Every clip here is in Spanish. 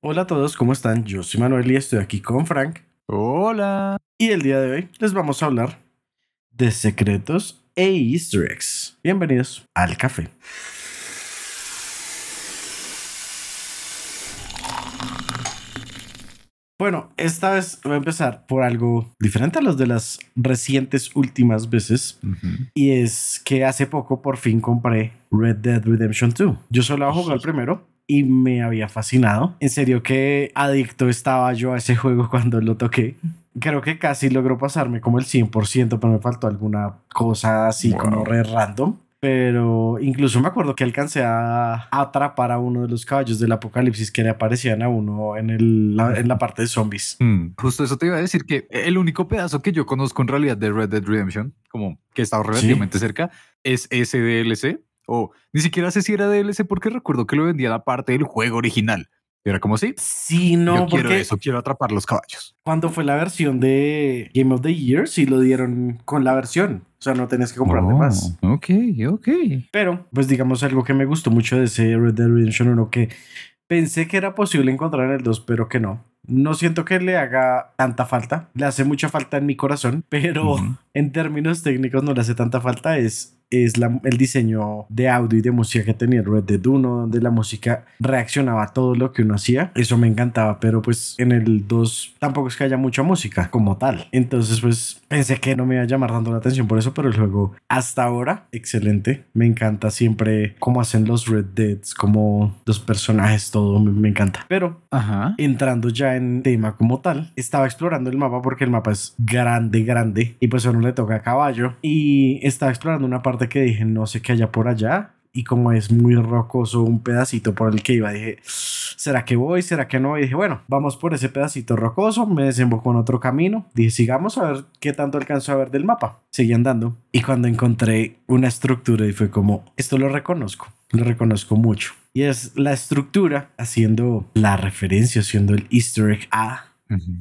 Hola a todos, ¿cómo están? Yo soy Manuel y estoy aquí con Frank. Hola. Y el día de hoy les vamos a hablar de secretos e easter eggs. Bienvenidos al café. Bueno, esta vez voy a empezar por algo diferente a los de las recientes últimas veces. Y es que hace poco por fin compré Red Dead Redemption 2. Yo solo he jugado el primero y me había fascinado. En serio que adicto estaba yo a ese juego cuando lo toqué. Creo que casi logró pasarme como el 100%, pero me faltó alguna cosa así como re random. Pero incluso me acuerdo que alcancé a atrapar a uno de los caballos del apocalipsis que le aparecían a uno en, el, la, en la parte de zombies. Mm, justo eso te iba a decir que el único pedazo que yo conozco en realidad de Red Dead Redemption, como que está relativamente cerca, es ese DLC. O ni siquiera sé si era DLC porque recuerdo que lo vendía la parte del juego original. Era como si. Sí, no, yo quiero eso, quiero atrapar los caballos. Cuando fue la versión de Game of the Year, sí lo dieron con la versión. O sea, no tenés que comprarte Oh, más. Ok, ok. Pero, pues digamos algo que me gustó mucho de ese Red Dead Redemption 1 que pensé que era posible encontrar en el 2, pero que no. No siento que le haga tanta falta. Le hace mucha falta en mi corazón, pero en términos técnicos no le hace tanta falta. Es, es la- el diseño de audio y de música que tenía el Red Dead 1, donde la música reaccionaba a todo lo que uno hacía. Eso me encantaba, pero pues en el 2 tampoco es que haya mucha música como tal. Entonces, pues pensé que no me iba a llamar tanto la atención por eso, pero el juego hasta ahora, excelente. Me encanta siempre cómo hacen los Red Deads, como los personajes, todo me, me encanta. Pero Ajá. entrando ya en tema como tal, estaba explorando el mapa porque el mapa es grande, grande y pues a uno le toca a caballo y estaba explorando una parte que dije no sé qué haya por allá y como es muy rocoso un pedacito por el que iba dije ¿será que voy? ¿será que no? y dije bueno vamos por ese pedacito rocoso me desemboco en otro camino dije sigamos a ver qué tanto alcanzo a ver del mapa seguí andando y cuando encontré una estructura y fue como esto lo reconozco lo reconozco mucho y es la estructura haciendo la referencia haciendo el easter egg a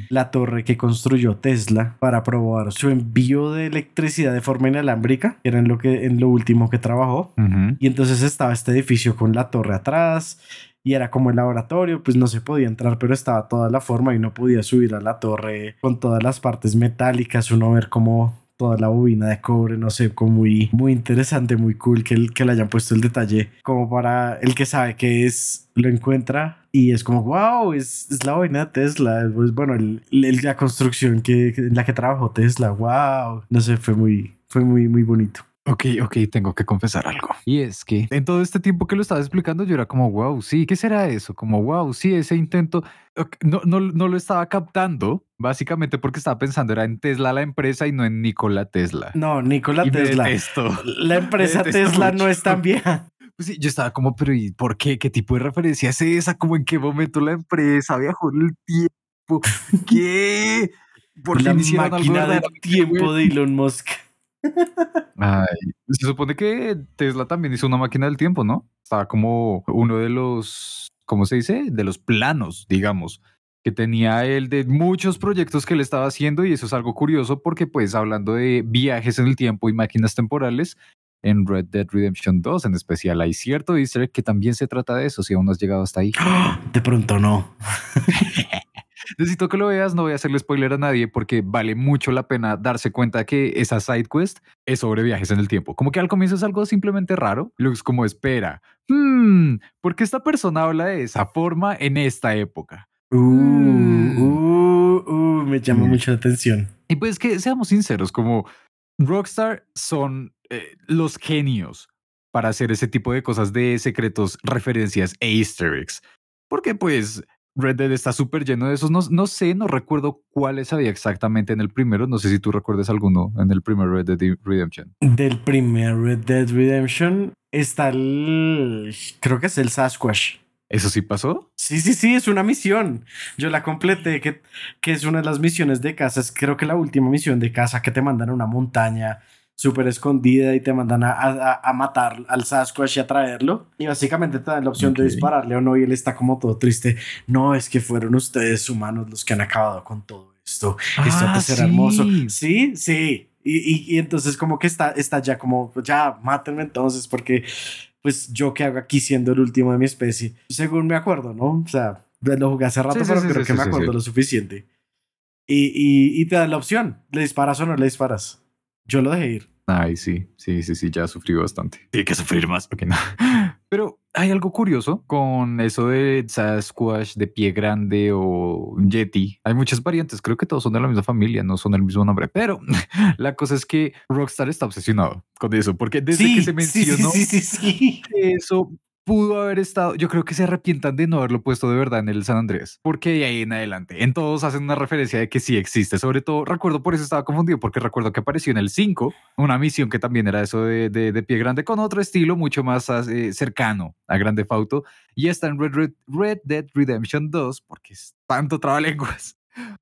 La torre que construyó Tesla para probar su envío de electricidad de forma inalámbrica, que era en lo, que, en lo último que trabajó. Y entonces estaba este edificio con la torre atrás y era como el laboratorio, pues no se podía entrar, pero estaba toda la forma y no podía subir a la torre con todas las partes metálicas, uno ver como toda la bobina de cobre, no sé, como muy, muy interesante, muy cool que, el- que le hayan puesto el detalle, como para el que sabe que es, lo encuentra y es como, wow, es, es la bobina de Tesla, pues bueno, el, el- la construcción que, en la que trabajó Tesla, wow, no sé, fue muy, fue muy, muy bonito. Ok, ok, tengo que confesar algo. Y es que en todo este tiempo que lo estaba explicando, yo era como, wow, sí, ¿qué será eso? Como, wow, sí, ese intento. Ok, No, no, no lo estaba captando, básicamente porque estaba pensando era en Tesla la empresa y no en Nikola Tesla. No, Nikola y me Tesla. detesto. La empresa Detesto Tesla no mucho. es tan vieja. Pues sí, yo estaba como, pero ¿y por qué? ¿Qué tipo de referencia es esa? ¿Cómo en qué momento la empresa viajó en el tiempo? ¿Qué? ¿Por la qué no algo máquina del tiempo de Elon Musk. Ay, se supone que Tesla también hizo una máquina del tiempo, ¿no? Estaba como uno de los, ¿cómo se dice? De los planos, digamos, que tenía él de muchos proyectos que él estaba haciendo y eso es algo curioso porque pues hablando de viajes en el tiempo y máquinas temporales, en Red Dead Redemption 2 en especial hay cierto easter que también se trata de eso, si aún no has llegado hasta ahí. De pronto no. Necesito que lo veas, no voy a hacerle spoiler a nadie porque vale mucho la pena darse cuenta que esa side quest es sobre viajes en el tiempo. Como que al comienzo es algo simplemente raro, luego es como espera, hmm, ¿por qué esta persona habla de esa forma en esta época? Uh, Mm. uh, uh, me llama Mm. mucho la atención. Y pues que seamos sinceros, como Rockstar son eh, los genios para hacer ese tipo de cosas de secretos, referencias e easter eggs. Porque pues Red Dead está súper lleno de esos. No, no sé, no recuerdo cuáles había exactamente en el primero. No sé si tú recuerdas alguno en el primer Red Dead Redemption. Del primer Red Dead Redemption está el. Creo que es el Sasquatch. ¿Eso sí pasó? Sí, sí, sí, es una misión. Yo la completé, que, que es una de las misiones de casa. Es creo que la última misión de casa que te mandan a una montaña súper escondida y te mandan a, a, a matar al Sasquatch y a traerlo. Y básicamente te dan la opción de dispararle o no y él está como todo triste. No, es que fueron ustedes humanos los que han acabado con todo esto. Esto Ah, sí. hermoso. Sí, sí. Y, y, y entonces como que está, está ya como, ya, mátenme entonces porque pues yo que hago aquí siendo el último de mi especie. Según me acuerdo, ¿no? O sea, Lo jugué hace rato, Sí, pero sí, creo que me acuerdo lo suficiente. Y, y, y te da la opción, ¿le disparas o no le disparas? Yo lo dejé ir. Ay, sí, sí, sí, sí, ya sufrí bastante. Tiene que sufrir más. Ok, no. Pero hay algo curioso con eso de Sasquatch, de pie grande o Yeti. Hay muchas variantes. Creo que todos son de la misma familia, no son el mismo nombre. Pero la cosa es que Rockstar está obsesionado con eso, porque desde sí, que se sí, mencionó sí, sí, sí, sí. eso pudo haber estado. Yo creo que se arrepientan de no haberlo puesto de verdad en el San Andrés, porque de ahí en adelante, en todos hacen una referencia de que sí existe. Sobre todo, recuerdo por eso estaba confundido, porque recuerdo que apareció en el 5 una misión que también era eso de, de, pie grande con otro estilo mucho más eh, cercano a Grande Fauto. Y está en Red, Red, Red Dead Redemption 2, porque es tanto trabalenguas.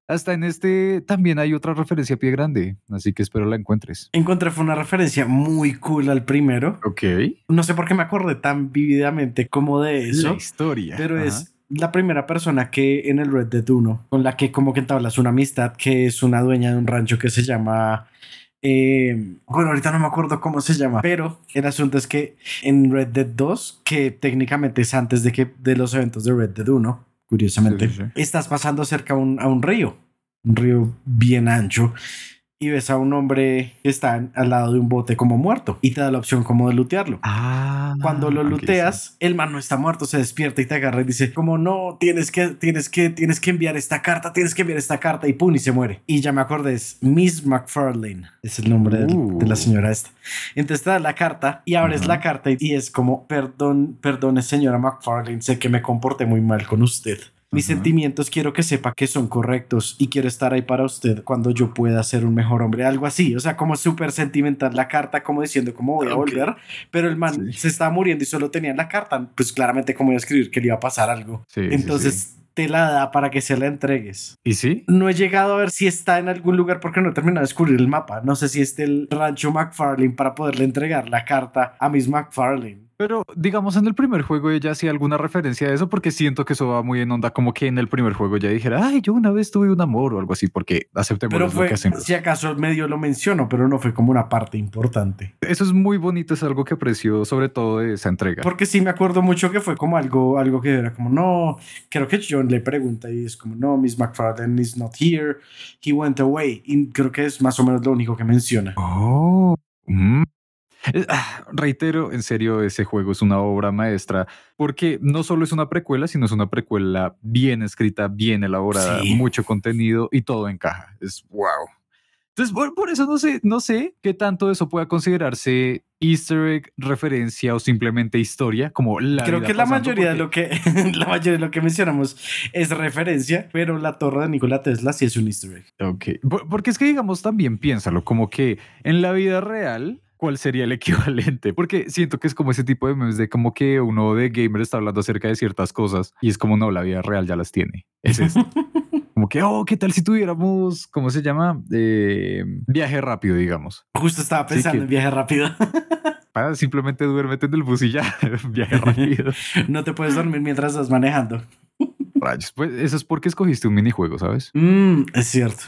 Hasta en este también hay otra referencia a pie grande, así que espero la encuentres. Encontré fue una referencia muy cool al primero. Ok. No sé por qué me acordé tan vividamente como de eso. La historia. Pero Ajá. es la primera persona que en el Red Dead 1, con la que como que entablas una amistad, que es una dueña de un rancho que se llama... eh, bueno, ahorita no me acuerdo cómo se llama, pero el asunto es que en Red Dead 2, que técnicamente es antes de, que, de los eventos de Red Dead 1, curiosamente, Sí, sí, sí. estás pasando cerca a un, a un río, un río bien ancho, y ves a un hombre que está al lado de un bote como muerto, y te da la opción como de lootearlo. Ah, Cuando lo ok, looteas, el man no está muerto, se despierta y te agarra y dice, como no, tienes que, tienes que, tienes que enviar esta carta, tienes que enviar esta carta y pum, y se muere. Y ya me acordé, es Miss McFarlane, es el nombre del- Uh. de la señora esta. Entonces te da la carta y abres Ajá. la carta y, y es como, perdón, perdone señora McFarlane, sé que me comporté muy mal con usted. Mis sentimientos quiero que sepa que son correctos y quiero estar ahí para usted cuando yo pueda ser un mejor hombre, algo así, o sea, como súper sentimental la carta, como diciendo cómo voy a volver, pero el man Sí. se estaba muriendo y solo tenía la carta, pues claramente como iba a escribir que le iba a pasar algo. Sí, Entonces sí. te la da para que se la entregues. ¿Y sí? No he llegado a ver si está en algún lugar porque no he terminado de descubrir el mapa. No sé si está el rancho McFarlane para poderle entregar la carta a Miss McFarlane. Pero digamos en el primer juego ella hacía alguna referencia a eso porque siento que eso va muy en onda como que en el primer juego ya dijera, ay, yo una vez tuve un amor o algo así porque aceptemos Pero lo fue, que hacen. si acaso medio lo menciono, pero no fue como una parte importante. Eso es muy bonito, es algo que aprecio sobre todo de esa entrega. Porque sí me acuerdo mucho que fue como algo, algo que era como, no, creo que John le pregunta y es como, no, Miss McFarlane is not here, he went away. Y creo que es más o menos lo único que menciona. Oh, mm. Eh, ah, Reitero, en serio, ese juego es una obra maestra porque no solo es una precuela, sino es una precuela bien escrita, bien elaborada, Sí. mucho contenido y todo encaja. Es wow. Entonces, por, por eso no sé, no sé qué tanto eso pueda considerarse easter egg, referencia o simplemente historia, como la Creo que la mayoría de lo que la mayoría de lo que mencionamos es referencia, pero la torre de Nikola Tesla sí es un easter egg. Ok, Por- porque es que digamos también piénsalo, como que en la vida real, ¿cuál sería el equivalente? Porque siento que es como ese tipo de memes de como que uno de gamer está hablando acerca de ciertas cosas y es como no, la vida real ya las tiene. Es esto. como que, oh, ¿qué tal si tuviéramos, ¿cómo se llama? Eh, viaje rápido, digamos. Justo estaba pensando que- en viaje rápido. Para simplemente duérmete en el bus y ya, viaje rápido. no te puedes dormir mientras estás manejando. Rayos, pues eso es porque escogiste un minijuego, ¿sabes? Mm, es cierto.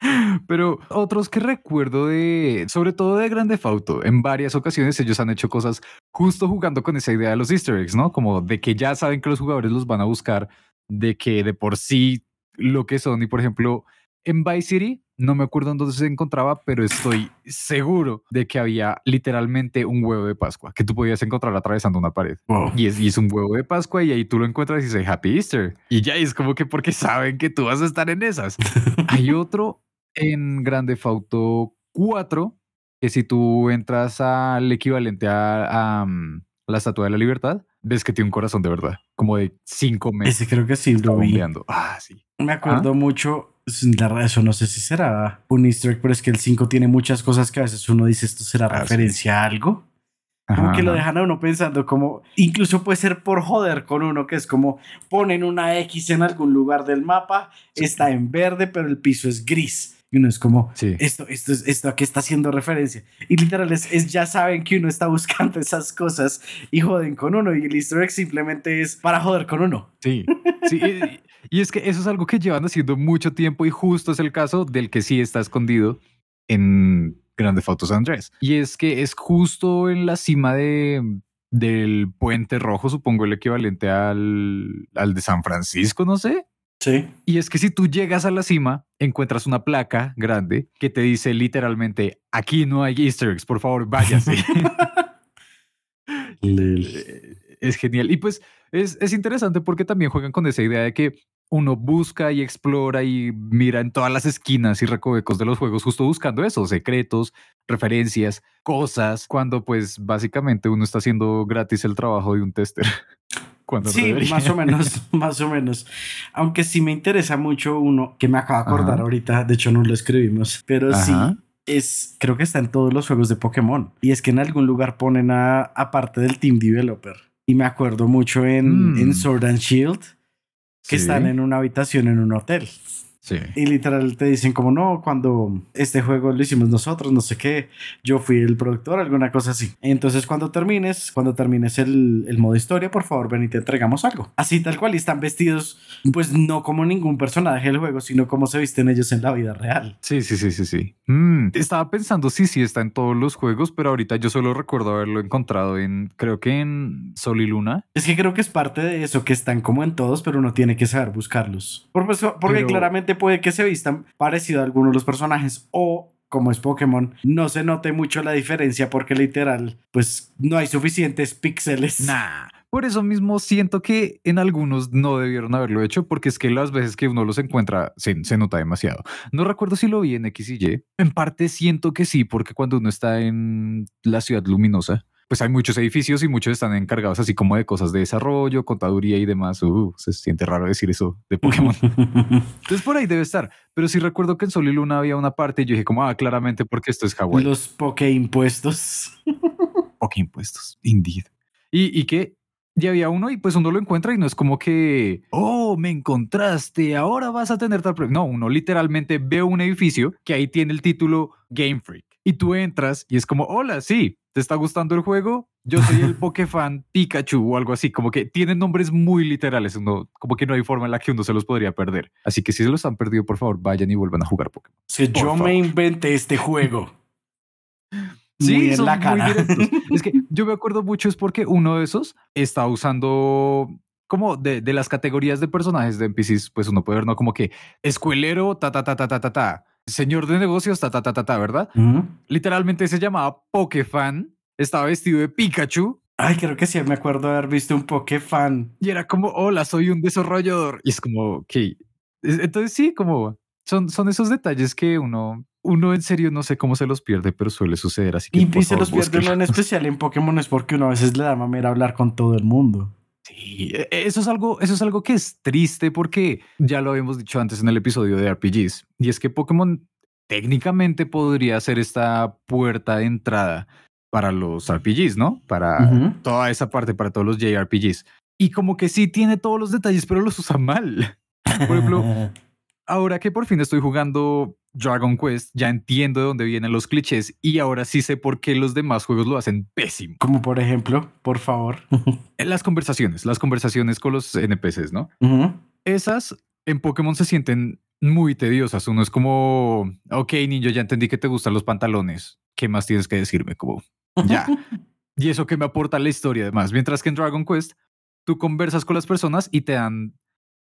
Pero otros que recuerdo de, sobre todo de Grande Fauto, en varias ocasiones ellos han hecho cosas justo jugando con esa idea de los easter eggs, ¿no? Como de que ya saben que los jugadores los van a buscar, de que de por sí lo que son. Y por ejemplo, en Vice City, no me acuerdo en dónde se encontraba, pero estoy seguro de que había literalmente un huevo de Pascua que tú podías encontrar atravesando una pared. Wow. Y es, y es un huevo de Pascua y ahí tú lo encuentras y dice Happy Easter. Y ya es como que porque saben que tú vas a estar en esas. Hay otro en Grande Fauto 4 que si tú entras al equivalente a, a, um, la Estatua de la Libertad, ves que tiene un corazón de verdad, como de 5 metros. Ese creo que sí lo vi. Ah, sí. Me acuerdo mucho, la verdad, eso no sé si será un easter egg, pero es que el 5 tiene muchas cosas que a veces uno dice esto será Ah, sí. referencia a algo. Como Ajá, que lo dejan a uno pensando como, incluso puede ser por joder con uno, que es como ponen una X en algún lugar del mapa, Sí. está en verde, pero el piso es gris. Y uno es como, Sí. esto, esto, es, esto a qué está haciendo referencia. Y literal es, es ya saben que uno está buscando esas cosas y joden con uno. Y el easter egg simplemente es para joder con uno. Sí, sí. y, y es que eso es algo que llevan haciendo mucho tiempo y justo es el caso del que sí está escondido en Grande Fotos Andrés. Y es que es justo en la cima de, del Puente Rojo, supongo el equivalente al, al de San Francisco, no sé. Sí. Y es que si tú llegas a la cima, encuentras una placa grande que te dice literalmente, aquí no hay easter eggs, por favor, váyase. Eh, es genial. Y pues es, es interesante porque también juegan con esa idea de que uno busca y explora y mira en todas las esquinas y recovecos de los juegos justo buscando eso, secretos, referencias, cosas, cuando pues básicamente uno está haciendo gratis el trabajo de un tester. Cuando sí, más o menos, más o menos. Aunque sí me interesa mucho uno que me acabo de acordar ahorita, de hecho no lo escribimos, pero sí es, creo que está en todos los juegos de Pokémon. Y es que en algún lugar ponen a, aparte del Team Developer. Y me acuerdo mucho en, en mm. Sword and Shield, que están en una habitación en un hotel. Y literal te dicen como no, cuando este juego lo hicimos nosotros, no sé qué, yo fui el productor, alguna cosa así. Entonces cuando termines, cuando termines el, el modo historia, por favor ven y te entregamos algo. Así tal cual, y están vestidos pues no como ningún personaje del juego, sino como se visten ellos en la vida real. Sí, sí, sí, sí, sí. Mm, estaba pensando, sí, sí, está en todos los juegos, pero ahorita yo solo recuerdo haberlo encontrado en, creo que en Sol y Luna. Es que creo que es parte de eso, que están como en todos, pero uno tiene que saber buscarlos. Porque, porque claramente puede que se vistan parecido a algunos de los personajes o como es Pokémon, no se note mucho la diferencia porque literal, pues no hay suficientes píxeles. Nah. Por eso mismo siento que en algunos no debieron haberlo hecho, porque es que las veces que uno los encuentra se, se, nota demasiado. No recuerdo si lo vi en X y Y. En parte siento que sí, porque cuando uno está en la ciudad luminosa, pues hay muchos edificios y muchos están encargados así como de cosas de desarrollo, contaduría y demás. Uh, se siente raro decir eso de Pokémon. Entonces por ahí debe estar. Pero sí recuerdo que en Sol y Luna había una parte y yo dije como, ah, claramente porque esto es Hawái. Los Poké impuestos. Poké impuestos, indeed. Y, y que ya había uno y pues uno lo encuentra y no es como que, oh, me encontraste, ahora vas a tener tal... No, uno literalmente ve un edificio que ahí tiene el título Game Freak. Y tú entras y es como, hola, sí, ¿te está gustando el juego? Yo soy el Pokefan Pikachu o algo así, como que tienen nombres muy literales, uno, como que no hay forma en la que uno se los podría perder. Así que si se los han perdido, por favor, vayan y vuelvan a jugar Pokémon. Si yo me inventé este juego. Sí, muy es que yo me acuerdo mucho es porque uno de esos está usando como de, de, las categorías de personajes de NPCs, pues uno puede ver, ¿no? Como que escuelero, ta, ta, ta, ta, ta, ta, ta señor de negocios, ta, ta, ta, ta, ta ¿verdad? Literalmente se llamaba Pokefan, estaba vestido de Pikachu. Ay, creo que sí, me acuerdo de haber visto un Pokefan. Y era como, hola, soy un desarrollador. Y es como, ok. Entonces sí, como son, son esos detalles que uno, uno en serio no sé cómo se los pierde, pero suele suceder así. Que, y se los pierde en especial en Pokémon es porque uno a veces le da mamera hablar con todo el mundo. Sí, e, e, eso es algo, eso es algo que es triste porque ya lo habíamos dicho antes en el episodio de RPGs y es que Pokémon técnicamente podría ser esta puerta de entrada para los RPGs, ¿no? Para toda esa parte, para todos los JRPGs. Y como que sí tiene todos los detalles, pero los usa mal. Por ejemplo, ahora que por fin estoy jugando Dragon Quest, ya entiendo de dónde vienen los clichés y ahora sí sé por qué los demás juegos lo hacen pésimo. Como por ejemplo, por favor. las conversaciones, las conversaciones con los NPCs, ¿no? Esas en Pokémon se sienten muy tediosas. Uno es como, ok, niño, ya entendí que te gustan los pantalones. ¿Qué más tienes que decirme? Como, ya. y eso que me aporta la historia, además. Mientras que en Dragon Quest, tú conversas con las personas y te dan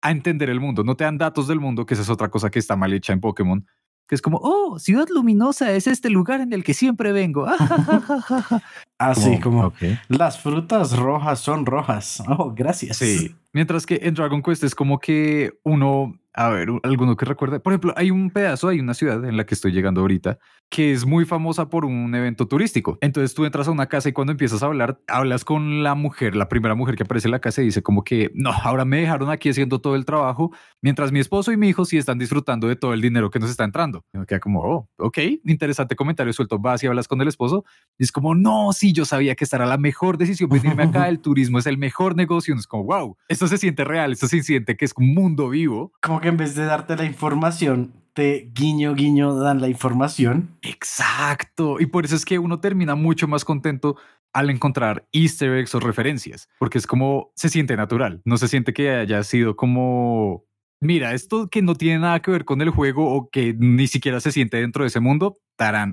a entender el mundo, no te dan datos del mundo, que esa es otra cosa que está mal hecha en Pokémon, que es como, oh, Ciudad Luminosa es este lugar en el que siempre vengo. Así como, las frutas rojas son rojas. Oh, gracias. Sí. Mientras que en Dragon Quest es como que uno a ver, alguno que recuerde. Por ejemplo, hay un pedazo, hay una ciudad en la que estoy llegando ahorita que es muy famosa por un evento turístico. Entonces tú entras a una casa y cuando empiezas a hablar, hablas con la mujer, la primera mujer que aparece en la casa y dice como que no, ahora me dejaron aquí haciendo todo el trabajo, mientras mi esposo y mi hijo sí están disfrutando de todo el dinero que nos está entrando. Y me queda como, oh, ok, interesante comentario suelto. Vas y hablas con el esposo y es como, no, sí, yo sabía que esta era la mejor decisión venirme acá. El turismo es el mejor negocio. Y es como, wow, esto se siente real, esto se siente que es un mundo vivo. Como que en vez de darte la información, te guiño, guiño, dan la información. Exacto. Y por eso es que uno termina mucho más contento al encontrar easter eggs o referencias, porque es como se siente natural, no se siente que haya sido como mira, esto que no tiene nada que ver con el juego o que ni siquiera se siente dentro de ese mundo,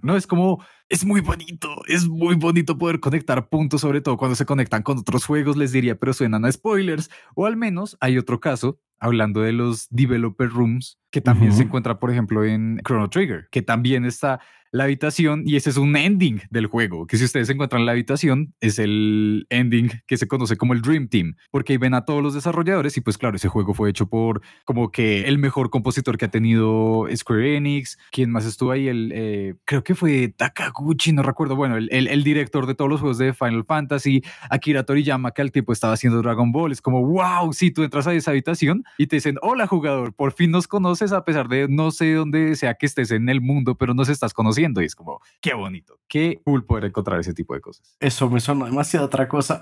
No es como, es muy bonito, es muy bonito poder conectar puntos, sobre todo cuando se conectan con otros juegos, les diría, pero suenan a spoilers. O al menos hay otro caso, hablando de los developer rooms, que también se encuentra, por ejemplo, en Chrono Trigger, que también está la habitación y ese es un ending del juego, que si ustedes encuentran la habitación es el ending que se conoce como el Dream Team, porque ahí ven a todos los desarrolladores y pues claro, ese juego fue hecho por como que el mejor compositor que ha tenido Square Enix, quien más estuvo ahí, el, eh, creo que fue Takaguchi, no recuerdo, bueno, el, el, director de todos los juegos de Final Fantasy, Akira Toriyama, que al tiempo estaba haciendo Dragon Ball, es como, wow, si tú entras a esa habitación y te dicen, hola jugador, por fin nos conoces a pesar de no sé dónde sea que estés en el mundo, pero nos estás conociendo y es como, qué bonito, qué cool poder encontrar ese tipo de cosas. Eso me sonó demasiado otra cosa.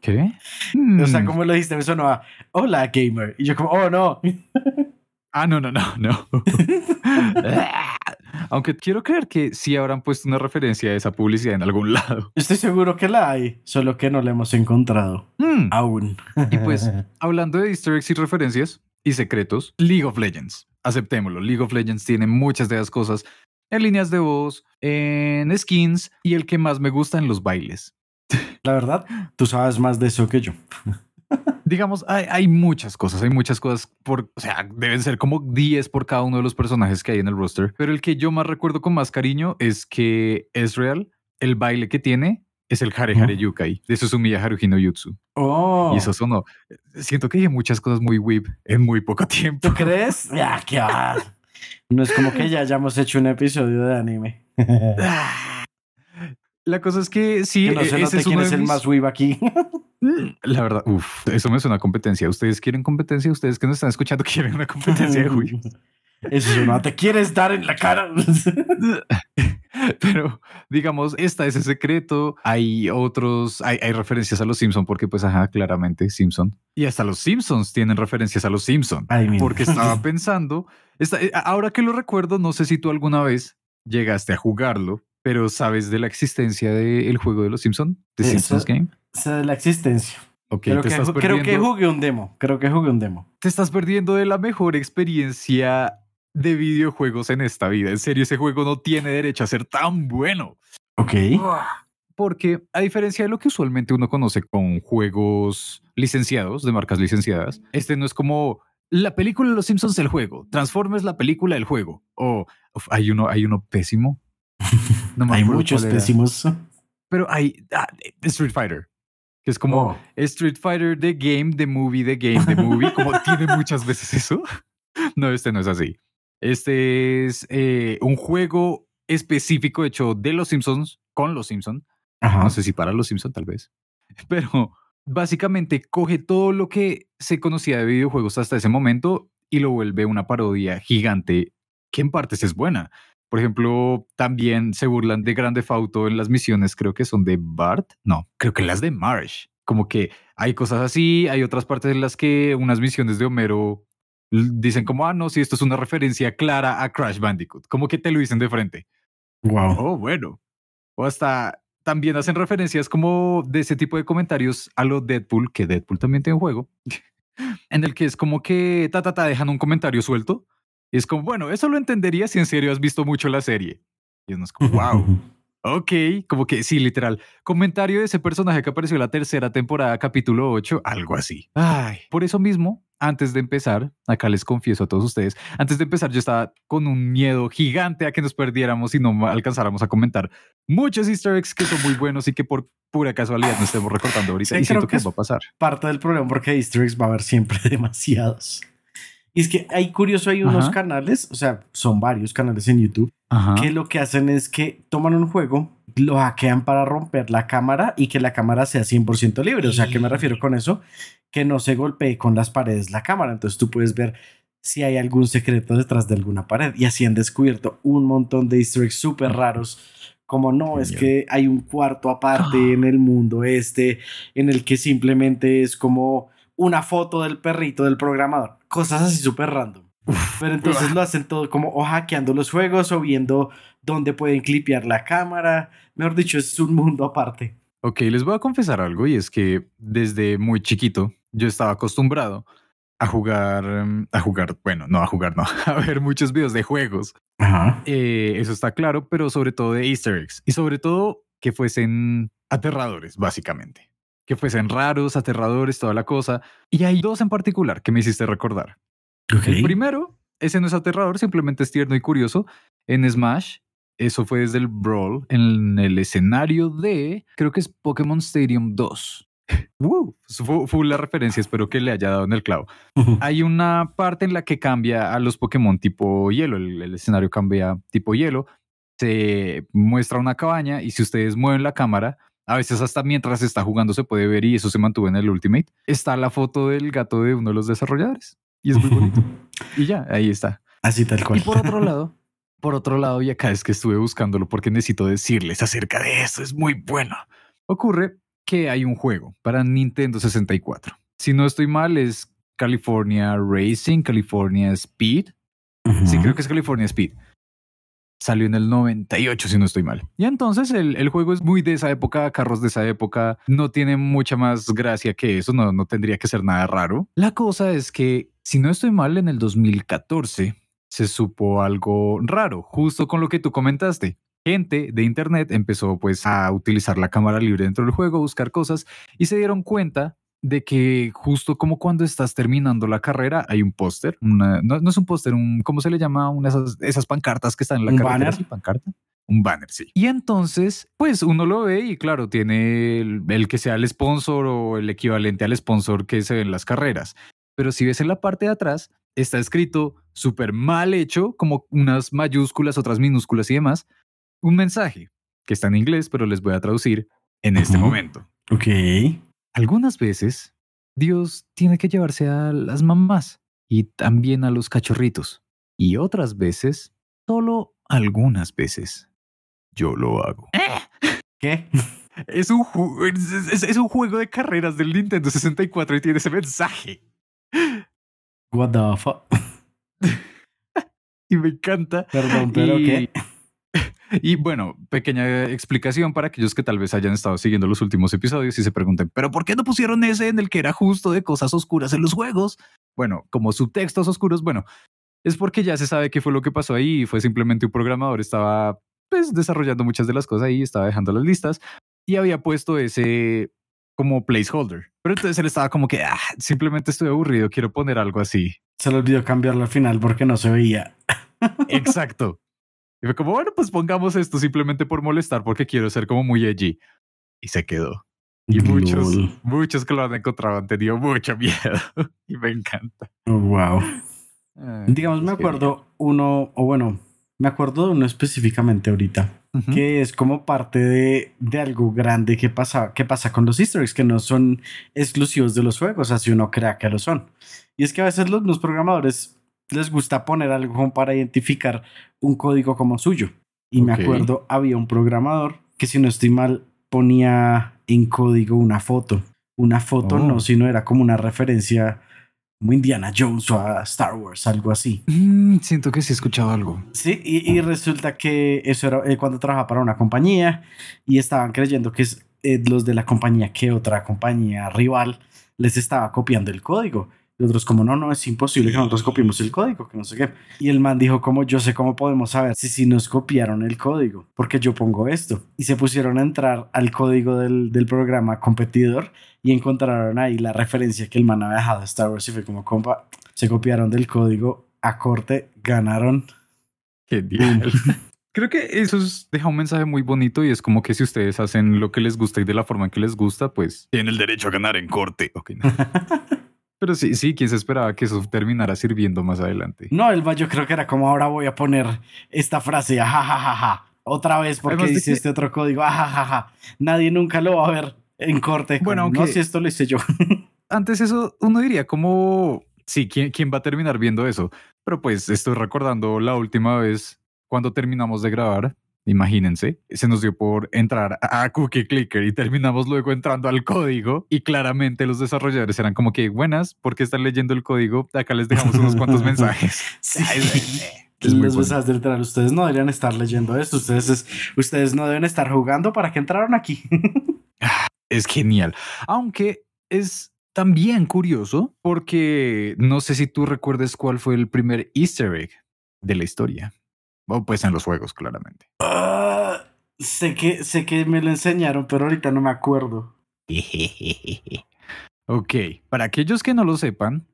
¿Qué? O sea, mm. como lo dijiste, me sonó a, hola gamer. Y yo como, oh no. Ah, no, no, no, no. Aunque quiero creer que sí habrán puesto una referencia a esa publicidad en algún lado. Estoy seguro que la hay, solo que no la hemos encontrado. Mm. Aún. Y pues, hablando de easter eggs y referencias y secretos, League of Legends. Aceptémoslo, League of Legends tiene muchas de esas cosas en líneas de voz, en skins y el que más me gusta en los bailes. La verdad, tú sabes más de eso que yo. Digamos, hay, muchas cosas, hay muchas cosas por, o sea, deben ser como 10 por cada uno de los personajes que hay en el roster, pero el que yo más recuerdo con más cariño es que es real, el baile que tiene es el Hare Hare Yukai de Susumiya Haruhi no Jutsu. Oh. Y eso sonó. Siento que hay muchas cosas muy weeb en muy poco tiempo. ¿Tú crees? Ya, qué no es como que ya hayamos hecho un episodio de anime. La cosa es que sí. Que no sé ese quién es el más weeb aquí. La verdad, uff, eso me suena a competencia. ¿Ustedes quieren competencia? ¿Ustedes que nos están escuchando quieren una competencia de weeb? Eso no te quieres dar en la cara. Pero digamos, esta es el secreto. Hay otros, hay, hay referencias a los Simpsons, porque pues, ajá, claramente Simpson. Y hasta los Simpsons tienen referencias a los Simpsons. Porque estaba pensando, eh, ahora que lo recuerdo, no sé si tú alguna vez llegaste a jugarlo, pero ¿sabes de la existencia del juego de los Simpsons? ¿De Simpsons Game? Sé de la existencia. creo, que, creo que jugué un demo. Creo que jugué un demo. Te estás perdiendo de la mejor experiencia de videojuegos en esta vida. En serio, ese juego no tiene derecho a ser tan bueno. Ok. Porque a diferencia de lo que usualmente uno conoce con juegos licenciados, de marcas licenciadas, este no es como la película de los Simpsons el juego, Transformers la película del juego. O hay uno, hay uno pésimo. No hay muchos pésimos. Pero hay ah, Street Fighter, que es como oh. Street Fighter the game, the movie, the game, the movie, como tiene muchas veces eso. No, este no es así. Este es eh, un juego específico hecho de los Simpsons, con los Simpsons. No sé si para los Simpsons tal vez. Pero básicamente coge todo lo que se conocía de videojuegos hasta ese momento y lo vuelve una parodia gigante que en partes es buena. Por ejemplo, también se burlan de Grande Fauto en las misiones, creo que son de Bart. No, creo que las de Marsh. Como que hay cosas así, hay otras partes en las que unas misiones de Homero dicen como, ah, no, si esto es una referencia clara a Crash Bandicoot, como que te lo dicen de frente. Wow. Oh, bueno. O hasta también hacen referencias como de ese tipo de comentarios a lo Deadpool, que Deadpool también tiene un juego, en el que es como que ta, ta, ta, dejan un comentario suelto. Y es como, bueno, eso lo entendería si en serio has visto mucho la serie. Y uno es como, wow. Ok, como que sí, literal. Comentario de ese personaje que apareció en la tercera temporada, capítulo 8, algo así. Ay, por eso mismo, antes de empezar, acá les confieso a todos ustedes, antes de empezar yo estaba con un miedo gigante a que nos perdiéramos y no alcanzáramos a comentar muchos easter eggs que son muy buenos y que por pura casualidad no estemos recortando ahorita y siento que, va a pasar. Parte del problema porque easter eggs va a haber siempre demasiados. Y es que hay curioso, hay unos canales, o sea, son varios canales en YouTube, que lo que hacen es que toman un juego, lo hackean para romper la cámara y que la cámara sea 100% libre. O sea, ¿qué me refiero con eso? Que no se golpee con las paredes la cámara. Entonces tú puedes ver si hay algún secreto detrás de alguna pared. Y así han descubierto un montón de easter eggs súper raros. Como no, es que hay un cuarto aparte en el mundo este, en el que simplemente es como una foto del perrito del programador. Cosas así súper random. Pero entonces lo hacen todo como o hackeando los juegos o viendo dónde pueden clipear la cámara. Mejor dicho, es un mundo aparte. Ok, les voy a confesar algo y es que desde muy chiquito yo estaba acostumbrado a jugar, em, a jugar, bueno, no a jugar, no, a ver muchos videos de juegos. Ajá. Eh, eso está claro, pero sobre todo de easter eggs y sobre todo que fuesen aterradores, básicamente. Que fuesen raros, aterradores, toda la cosa. Y hay dos en particular que me hiciste recordar. Ok. El primero, ese no es aterrador, simplemente es tierno y curioso. En Smash, eso fue desde el Brawl, en el escenario de, creo que es Pokémon Stadium 2. Woo, fue, fue la referencia, espero que le haya dado en el clavo. Hay una parte en la que cambia a los Pokémon tipo hielo, el, el escenario cambia tipo hielo, se muestra una cabaña y si ustedes mueven la cámara, a veces hasta mientras está jugando se puede ver y eso se mantuvo en el Ultimate, está la foto del gato de uno de los desarrolladores y es muy bonito. Y ya, ahí está. Así tal cual. Y por otro lado, por otro lado, y acá es que estuve buscándolo porque necesito decirles acerca de esto, es muy bueno. Ocurre que hay un juego para Nintendo 64. Si no estoy mal, es California Racing, California Speed. Sí, creo que es California Speed. Salió en el 98, si no estoy mal. Y entonces el, el juego es muy de esa época, carros de esa época, no tiene mucha más gracia que eso, no, no tendría que ser nada raro. La cosa es que, si no estoy mal, en el 2014 se supo algo raro, justo con lo que tú comentaste. Gente de internet empezó pues a utilizar la cámara libre dentro del juego, a buscar cosas y se dieron cuenta de que justo como cuando estás terminando la carrera hay un póster, no, no es un póster, un, ¿cómo se le llama? Una esas, esas pancartas que están en la ¿Un carretera. banner? ¿sí? pancarta. Un banner, sí. Y entonces, pues uno lo ve y claro, tiene el, el que sea el sponsor o el equivalente al sponsor que se ve en las carreras. Pero si ves en la parte de atrás, está escrito súper mal hecho, como unas mayúsculas, otras minúsculas y demás, un mensaje que está en inglés, pero les voy a traducir en este momento. Ok. Algunas veces Dios tiene que llevarse a las mamás y también a los cachorritos. Y otras veces, solo algunas veces, yo lo hago. ¿Qué? Es un, ju- es, es- es un juego de carreras del Nintendo 64 y tiene ese mensaje. What the fuck? Y me encanta. Perdón, pero y, ¿qué? Y bueno, pequeña explicación para aquellos que tal vez hayan estado siguiendo los últimos episodios y se pregunten, ¿pero por qué no pusieron ese en el que era justo de cosas oscuras en los juegos? Bueno, como subtextos oscuros, bueno, es porque ya se sabe qué fue lo que pasó ahí y fue simplemente un programador estaba pues desarrollando muchas de las cosas ahí, estaba dejando las listas y había puesto ese como placeholder. Pero entonces él estaba como que, ah, simplemente estoy aburrido, quiero poner algo así. Se le olvidó cambiarlo al final porque no se veía. Exacto. Y fue como, bueno, pues pongamos esto simplemente por molestar porque quiero ser como muy edgy. Y se quedó. Y muchos, Lol. muchos que lo han encontrado han tenido mucho miedo. y me encanta. Oh, wow. Digamos, me es genial. acuerdo uno, o bueno, me acuerdo de uno específicamente ahorita, Ujú. que es como parte de, de algo grande que pasa, que pasa con los easter eggs, que no son exclusivos de los juegos, así uno crea que lo son. Y es que a veces los, los programadores les gusta poner algo como para identificar un código como suyo. Y me acuerdo, había un programador que si no estoy mal ponía en código una foto. Una foto Oh. no, sino era como una referencia como Indiana Jones o a Star Wars, algo así. Mm, siento que sí he escuchado algo. Sí, y, y resulta que eso era eh, cuando trabajaba para una compañía y estaban creyendo que es, eh, los de la compañía que otra compañía rival les estaba copiando el código. Y otros como, no, no, es imposible que nosotros copiemos el código, que no sé qué. Y el man dijo como, yo sé cómo podemos saber si, si nos copiaron el código, porque yo pongo esto. Y se pusieron a entrar al código del, del programa competidor y encontraron ahí la referencia que el man había dejado a Star Wars y fue como, compa, se copiaron del código a corte, ganaron. Genial. Creo que eso es- deja un mensaje muy bonito y es como que si ustedes hacen lo que les gusta y de la forma en que les gusta, pues tienen el derecho a ganar en corte. Ok, no. Pero sí, sí, ¿quién se esperaba que eso terminara sirviendo más adelante? No, el yo creo que era como ahora voy a poner esta frase, jajajaja, otra vez porque Además dice que- este otro código, jajajaja. Nadie nunca lo va a ver en corte. Bueno, Como, no aunque- si esto lo hice yo. Antes eso uno diría como, sí, ¿quién, quién va a terminar viendo eso? Pero pues estoy recordando la última vez cuando terminamos de grabar, imagínense, se nos dio por entrar a Cookie Clicker y terminamos luego entrando al código y claramente los desarrolladores eran como que buenas porque están leyendo el código, acá les dejamos unos cuantos mensajes. Sí. Ay, es- es muy Los bueno. mensajes del literal, ustedes no deberían estar leyendo esto, ustedes, es- ustedes no deben estar jugando para que entraron aquí. es genial. Aunque es también curioso porque no sé si tú recuerdes cuál fue el primer easter egg de la historia. O pues en los juegos, claramente. Ah, sé, que, sé que me lo enseñaron, pero ahorita no me acuerdo. ok, para aquellos que no lo sepan,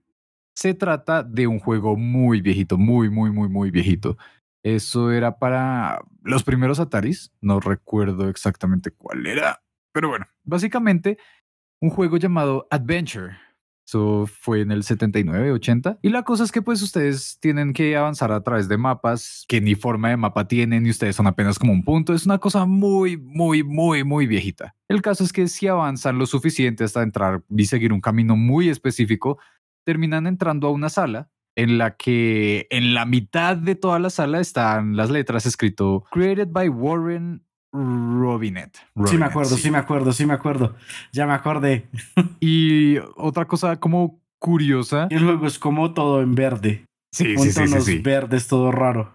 se trata de un juego muy viejito, muy, muy, muy, muy viejito. Eso era para los primeros Ataris, no recuerdo exactamente cuál era, pero bueno, básicamente un juego llamado Adventure. Fue en el 79, 80. Y la cosa es que pues ustedes tienen que avanzar a través de mapas que ni forma de mapa tienen y ustedes son apenas como un punto. Es una cosa muy, muy, muy, muy viejita. El caso es que si avanzan lo suficiente hasta entrar y seguir un camino muy específico, terminan entrando a una sala en la que en la mitad de toda la sala están las letras escrito Created by Warren Robinet. sí, me acuerdo, sí. me acuerdo, sí me acuerdo. Ya me acordé. y otra cosa como curiosa. Y luego es como todo en verde. Sí, sí, sí, sí, verdes, todo raro.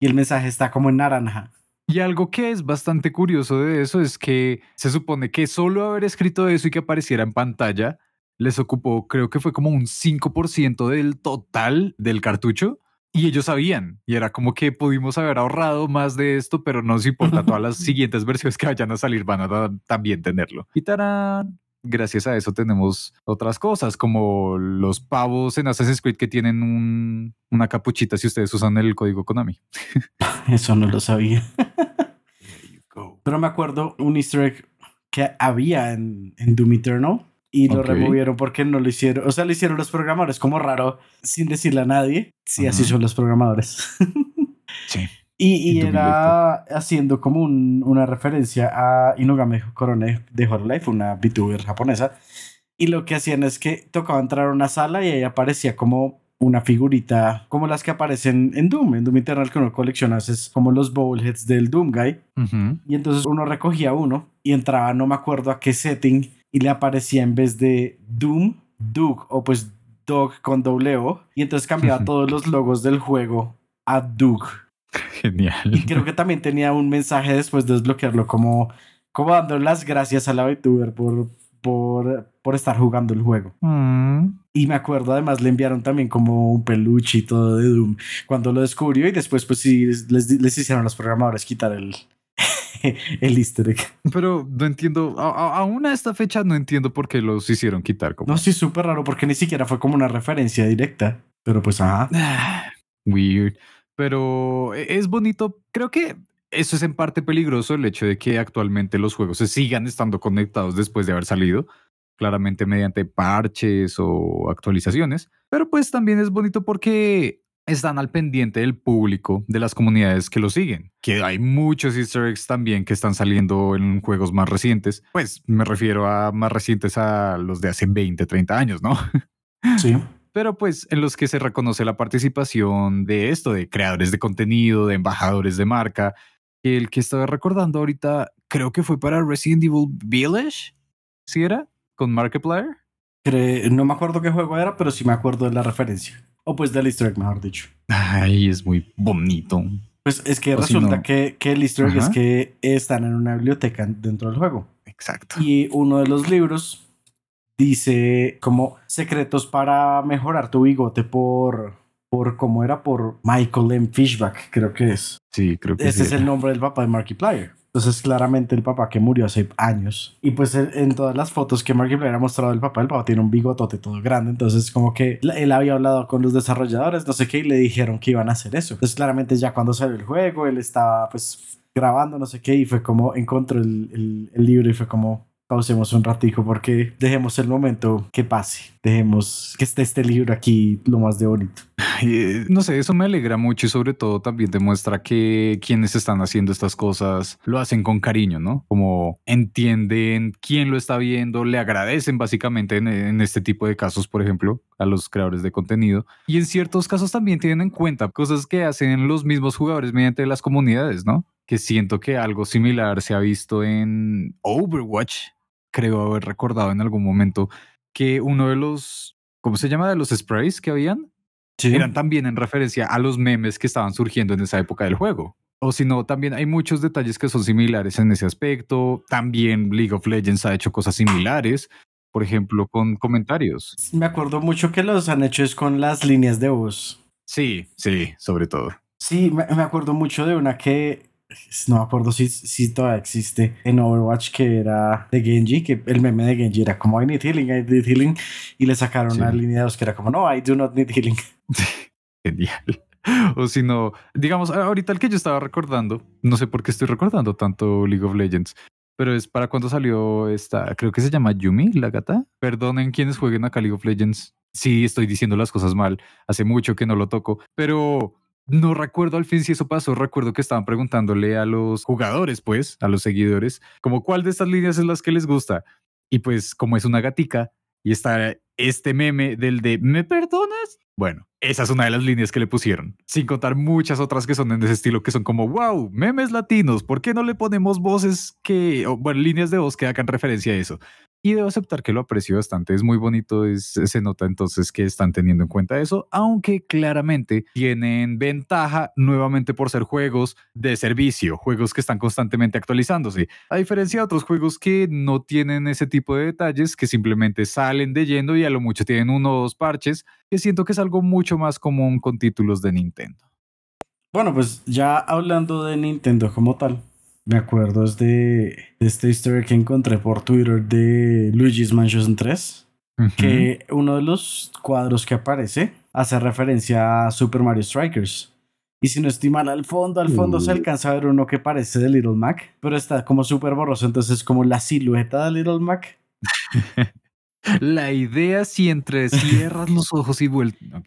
Y el mensaje está como en naranja. Y algo que es bastante curioso de eso es que se supone que solo haber escrito eso y que apareciera en pantalla les ocupó, creo que fue como un 5% del total del cartucho. Y ellos sabían, y era como que pudimos haber ahorrado más de esto, pero no se importa, todas las siguientes versiones que vayan a salir van a también tenerlo. Y tarán, gracias a eso tenemos otras cosas, como los pavos en Assassin's Creed que tienen un, una capuchita si ustedes usan el código Konami. Eso no lo sabía. Pero me acuerdo un easter egg que había en, en Doom Eternal y lo removieron porque no lo hicieron. O sea, lo hicieron los programadores como raro, sin decirle a nadie. Sí, así son los programadores. sí. Y, era haciendo como una referencia a Inugame Korone de Hololive, una VTuber japonesa. Y lo que hacían es que tocaba entrar a una sala y ahí aparecía como una figurita como las que aparecen en Doom. En Doom Eternal que uno colecciona es como los bowlheads del Doom Guy. Y entonces uno recogía uno y entraba, no me acuerdo a qué setting, y le aparecía en vez de Doom, Doug o pues Dog con doble O. Y entonces cambiaba todos los logos del juego a Doug. Genial. Y creo que también tenía un mensaje después de desbloquearlo como, como dando las gracias a la VTuber por, por, por estar jugando el juego. Mm. Y me acuerdo, además le enviaron también como un peluche y todo de Doom cuando lo descubrió y después pues sí les, les hicieron a los programadores quitar el, el easter egg. Pero no entiendo, aún a esta fecha no entiendo por qué los hicieron quitar. Como... No, sí, súper raro, porque ni siquiera fue como una referencia directa. Pero pues, ajá. Weird. Pero e, es bonito. Creo que eso es en parte peligroso, el hecho de que actualmente los juegos se sigan estando conectados después de haber salido claramente mediante parches o actualizaciones, pero pues también es bonito porque están al pendiente del público, de las comunidades que lo siguen. Que hay muchos easter eggs también que están saliendo en juegos más recientes. Pues me refiero a más recientes a los de hace 20, 30 años, ¿no? Sí. Pero pues en los que se reconoce la participación de esto, de creadores de contenido, de embajadores de marca. El que estaba recordando ahorita, creo que fue para Resident Evil Village, ¿sí era? Con Markiplier. No me acuerdo qué juego era, pero sí me acuerdo de la referencia. O pues del easter egg, mejor dicho. Ay, es muy bonito. Pues es que resulta que, que, el easter egg es que están en una biblioteca dentro del juego. Exacto. Y uno de los libros dice como secretos para mejorar tu bigote por por cómo era por Michael M. Fishback, creo que es. Sí, creo que Ese es el nombre del papá de Markiplier. Entonces, claramente el papá que murió hace años. Y pues en todas las fotos que Markiplier ha mostrado del papá, el papá tiene un bigotote todo grande. Entonces, como que él había hablado con los desarrolladores, no sé qué, y le dijeron que iban a hacer eso. Entonces, claramente ya cuando salió el juego, él estaba pues grabando, no sé qué, y fue como encontró el, el, el libro y fue como, pausemos un ratico porque dejemos el momento que pase. Dejemos que esté este libro aquí lo más de bonito. Eh, no sé, eso me alegra mucho y sobre todo también demuestra que quienes están haciendo estas cosas lo hacen con cariño, ¿no? Como entienden quién lo está viendo, le agradecen básicamente en, en este tipo de casos, por ejemplo, a los creadores de contenido. Y en ciertos casos también tienen en cuenta cosas que hacen los mismos jugadores mediante las comunidades, ¿no? Que siento que algo similar se ha visto en Overwatch, creo haber recordado en algún momento que uno de los, ¿cómo se llama? De los sprays que habían, Sí. eran también en referencia a los memes que estaban surgiendo en esa época del juego. O si no, también hay muchos detalles que son similares en ese aspecto. También League of Legends ha hecho cosas similares. por ejemplo, con comentarios. Me acuerdo mucho que los han hecho es con las líneas de voz. Sí, sí, sobre todo. Sí, me, me acuerdo mucho de una que no me acuerdo si, si todavía existe en Overwatch que era de Genji, que el meme de Genji era como I need healing, I need healing, y le sacaron Sí. una línea de voz que era como no, I do not need healing. Genial. O si no, digamos, ahorita el que yo estaba recordando, no sé por qué estoy recordando tanto League of Legends, pero es para cuando salió esta, creo que se llama Yumi, la gata. Perdonen quienes jueguen acá League of Legends. Sí, estoy diciendo las cosas mal. Hace mucho que no lo toco, pero no recuerdo al fin si eso pasó. Recuerdo que estaban preguntándole a los jugadores, pues, a los seguidores, como cuál de estas líneas es las que les gusta. Y pues, como es una gatica y está este meme del de ¿me perdonas? Bueno, esa es una de las líneas que le pusieron, sin contar muchas otras que son en ese estilo, que son como, wow, memes latinos, ¿por qué no le ponemos voces que, o, bueno, líneas de voz que hagan referencia a eso? Y debo aceptar que lo aprecio bastante, es muy bonito, es, se nota entonces que están teniendo en cuenta eso, aunque claramente tienen ventaja nuevamente por ser juegos de servicio, juegos que están constantemente actualizándose, a diferencia de otros juegos que no tienen ese tipo de detalles, que simplemente salen de yendo y a lo mucho tienen uno o dos parches, que siento que es algo mucho más común con títulos de Nintendo. Bueno, pues ya hablando de Nintendo como tal, me acuerdo es de, de esta historia que encontré por Twitter de Luigi's Mansion 3, que uno de los cuadros que aparece hace referencia a Super Mario Strikers. Y si no estoy mal, al fondo, al fondo se alcanza a ver uno que parece de Little Mac, pero está como súper borroso, entonces es como la silueta de Little Mac. La idea si entre cierras los ojos y vueltas.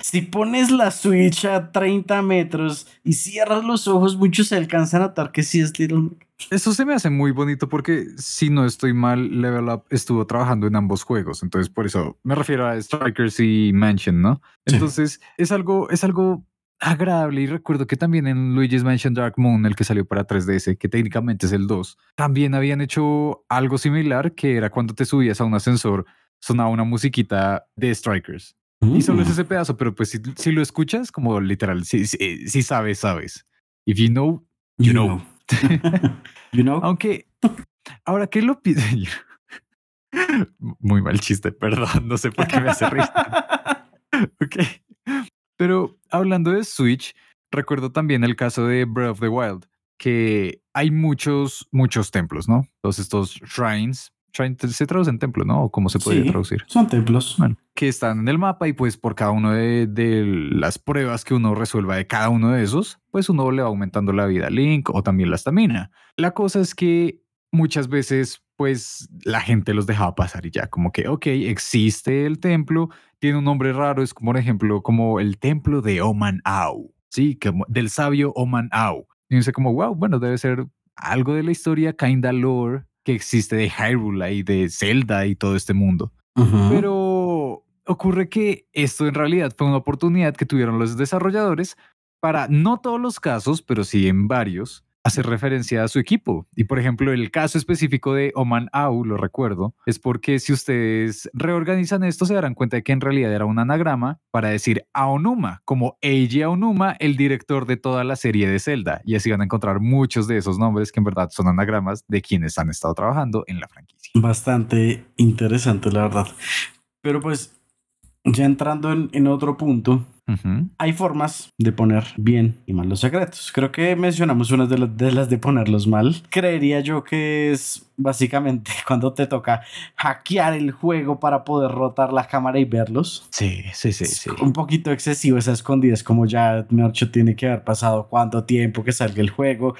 Si pones la Switch a 30 metros y cierras los ojos, muchos se alcanza a notar que sí es Little Mac. Eso se me hace muy bonito porque si no estoy mal, Level Up estuvo trabajando en ambos juegos. Entonces, por eso me refiero a Strikers y Mansion, ¿no? Sí. Entonces, es algo, es algo agradable. Y recuerdo que también en Luigi's Mansion Dark Moon, el que salió para 3DS, que técnicamente es el 2, también habían hecho algo similar, que era cuando te subías a un ascensor, sonaba una musiquita de Strikers. Y solo es ese pedazo, pero pues si, si lo escuchas, como literal, si, si, si sabes, sabes. If you know, you, know. you know. Aunque, ahora que lo pide. Muy mal chiste, perdón, no sé por qué me hace reír. ok. Pero hablando de Switch, recuerdo también el caso de Breath of the Wild, que hay muchos, muchos templos, ¿no? Todos estos shrines. Se traduce en templo, ¿no? ¿O cómo se podría Sí, traducir? Son templos. Bueno, que están en el mapa y pues por cada uno de, de las pruebas que uno resuelva de cada uno de esos, pues uno le va aumentando la vida a Link o también la estamina. La cosa es que muchas veces pues la gente los dejaba pasar y ya como que, ok, existe el templo, tiene un nombre raro, es como por ejemplo como el templo de Oman Au, sí, como del sabio Oman Au. Y dice como, wow, bueno, debe ser algo de la historia, kinda lore que existe de Hyrule y de Zelda y todo este mundo. Pero ocurre que esto en realidad fue una oportunidad que tuvieron los desarrolladores para, no todos los casos, pero sí en varios, hacer referencia a su equipo. Y por ejemplo, el caso específico de Oman Au, lo recuerdo, es porque si ustedes reorganizan esto, se darán cuenta de que en realidad era un anagrama para decir Aonuma, como Eiji Aonuma, el director de toda la serie de Zelda. Y así van a encontrar muchos de esos nombres que en verdad son anagramas de quienes han estado trabajando en la franquicia. Bastante interesante, la verdad. Pero pues, ya entrando en, en otro punto, hay formas de poner bien y mal los secretos. Creo que mencionamos unas de, las- de las de ponerlos mal. Creería yo que es básicamente cuando te toca hackear el juego para poder rotar la cámara y verlos. Sí, sí, sí. Un poquito excesivo esa escondida. Es como ya, mejor dicho, tiene que haber pasado cuánto tiempo que salga el juego.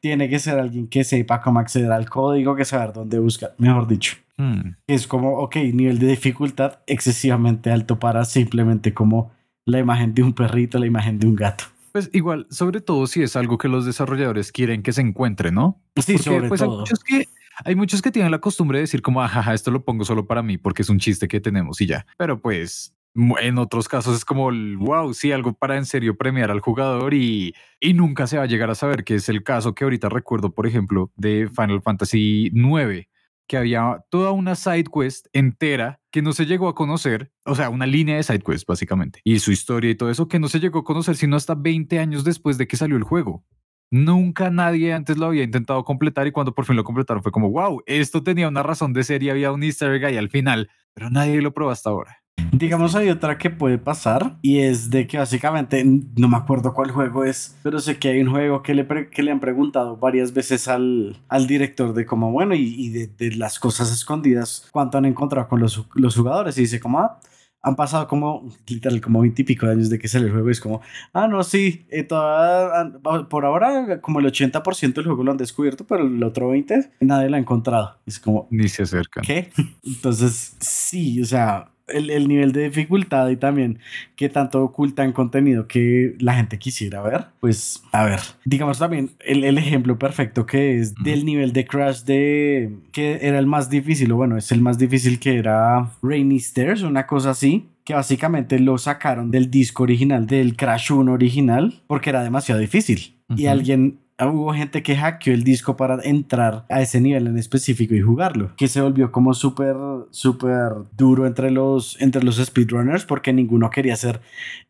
Tiene que ser alguien que sepa cómo acceder al código, que saber dónde buscar. Mejor dicho. Hmm. Es como, ok, nivel de dificultad excesivamente alto para simplemente como la imagen de un perrito, la imagen de un gato. Pues igual, sobre todo si es algo que los desarrolladores quieren que se encuentre, ¿no? Sí, Porque sobre pues hay todo. muchos, que, hay muchos que tienen la costumbre de decir como, ajaja, esto lo pongo solo para mí porque es un chiste que tenemos y ya. Pero pues en otros casos es como, wow, sí, algo para en serio premiar al jugador y, y nunca se va a llegar a saber, que es el caso que ahorita recuerdo, por ejemplo, de Final Fantasy IX, que había toda una side quest entera que no se llegó a conocer, o sea, una línea de side quest básicamente, y su historia y todo eso que no se llegó a conocer sino hasta 20 años después de que salió el juego. Nunca nadie antes lo había intentado completar y cuando por fin lo completaron fue como, wow, esto tenía una razón de ser y había un easter egg ahí al final, pero nadie lo probó hasta ahora. Digamos, hay otra que puede pasar y es de que básicamente, no me acuerdo cuál juego es, pero sé que hay un juego que le, que le han preguntado varias veces al, al director de cómo, bueno, y, de, las cosas escondidas, cuánto han encontrado con los, los jugadores y dice como, ah, han pasado como, literal, como 20 y pico de años de que sale el juego. Y es como, ah, no, sí, eh, por ahora como el 80% del juego lo han descubierto, pero el otro 20% nadie lo ha encontrado. Es como, ni se acerca. ¿Qué? Entonces, sí, o sea, el, nivel de dificultad y también que tanto ocultan contenido que la gente quisiera ver, pues a ver, digamos también el, el ejemplo perfecto que es del nivel de Crash de que era el más difícil, o bueno, es el más difícil que era Rainy Stairs, una cosa así que básicamente lo sacaron del disco original del Crash 1 original porque era demasiado difícil. Y alguien hubo gente que hackeó el disco para entrar a ese nivel en específico y jugarlo, que se volvió como súper, súper duro entre los, entre los speedrunners porque ninguno quería hacer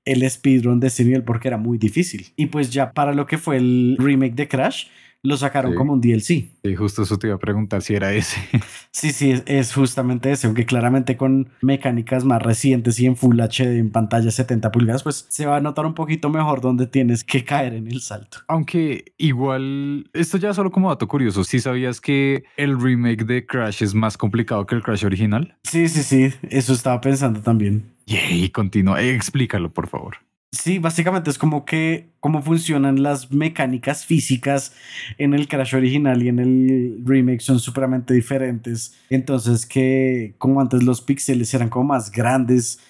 el speedrun de ese nivel porque era muy difícil. Y pues ya para lo que fue el remake de Crash, lo sacaron como un DLC. Sí, justo eso te iba a preguntar si era ese. Sí, sí, es, justamente ese, aunque claramente con mecánicas más recientes y en Full HD en pantalla 70 pulgadas, pues se va a notar un poquito mejor donde tienes que caer en el salto. Aunque igual, esto ya solo como dato curioso, ¿sí sabías que el remake de Crash es más complicado que el Crash original? Sí, sí, sí, eso estaba pensando también. Y continúa, explícalo por favor. Sí, básicamente es como que cómo funcionan las mecánicas físicas en el Crash original y en el remake son supremamente diferentes. Entonces que como antes los píxeles eran como más grandes,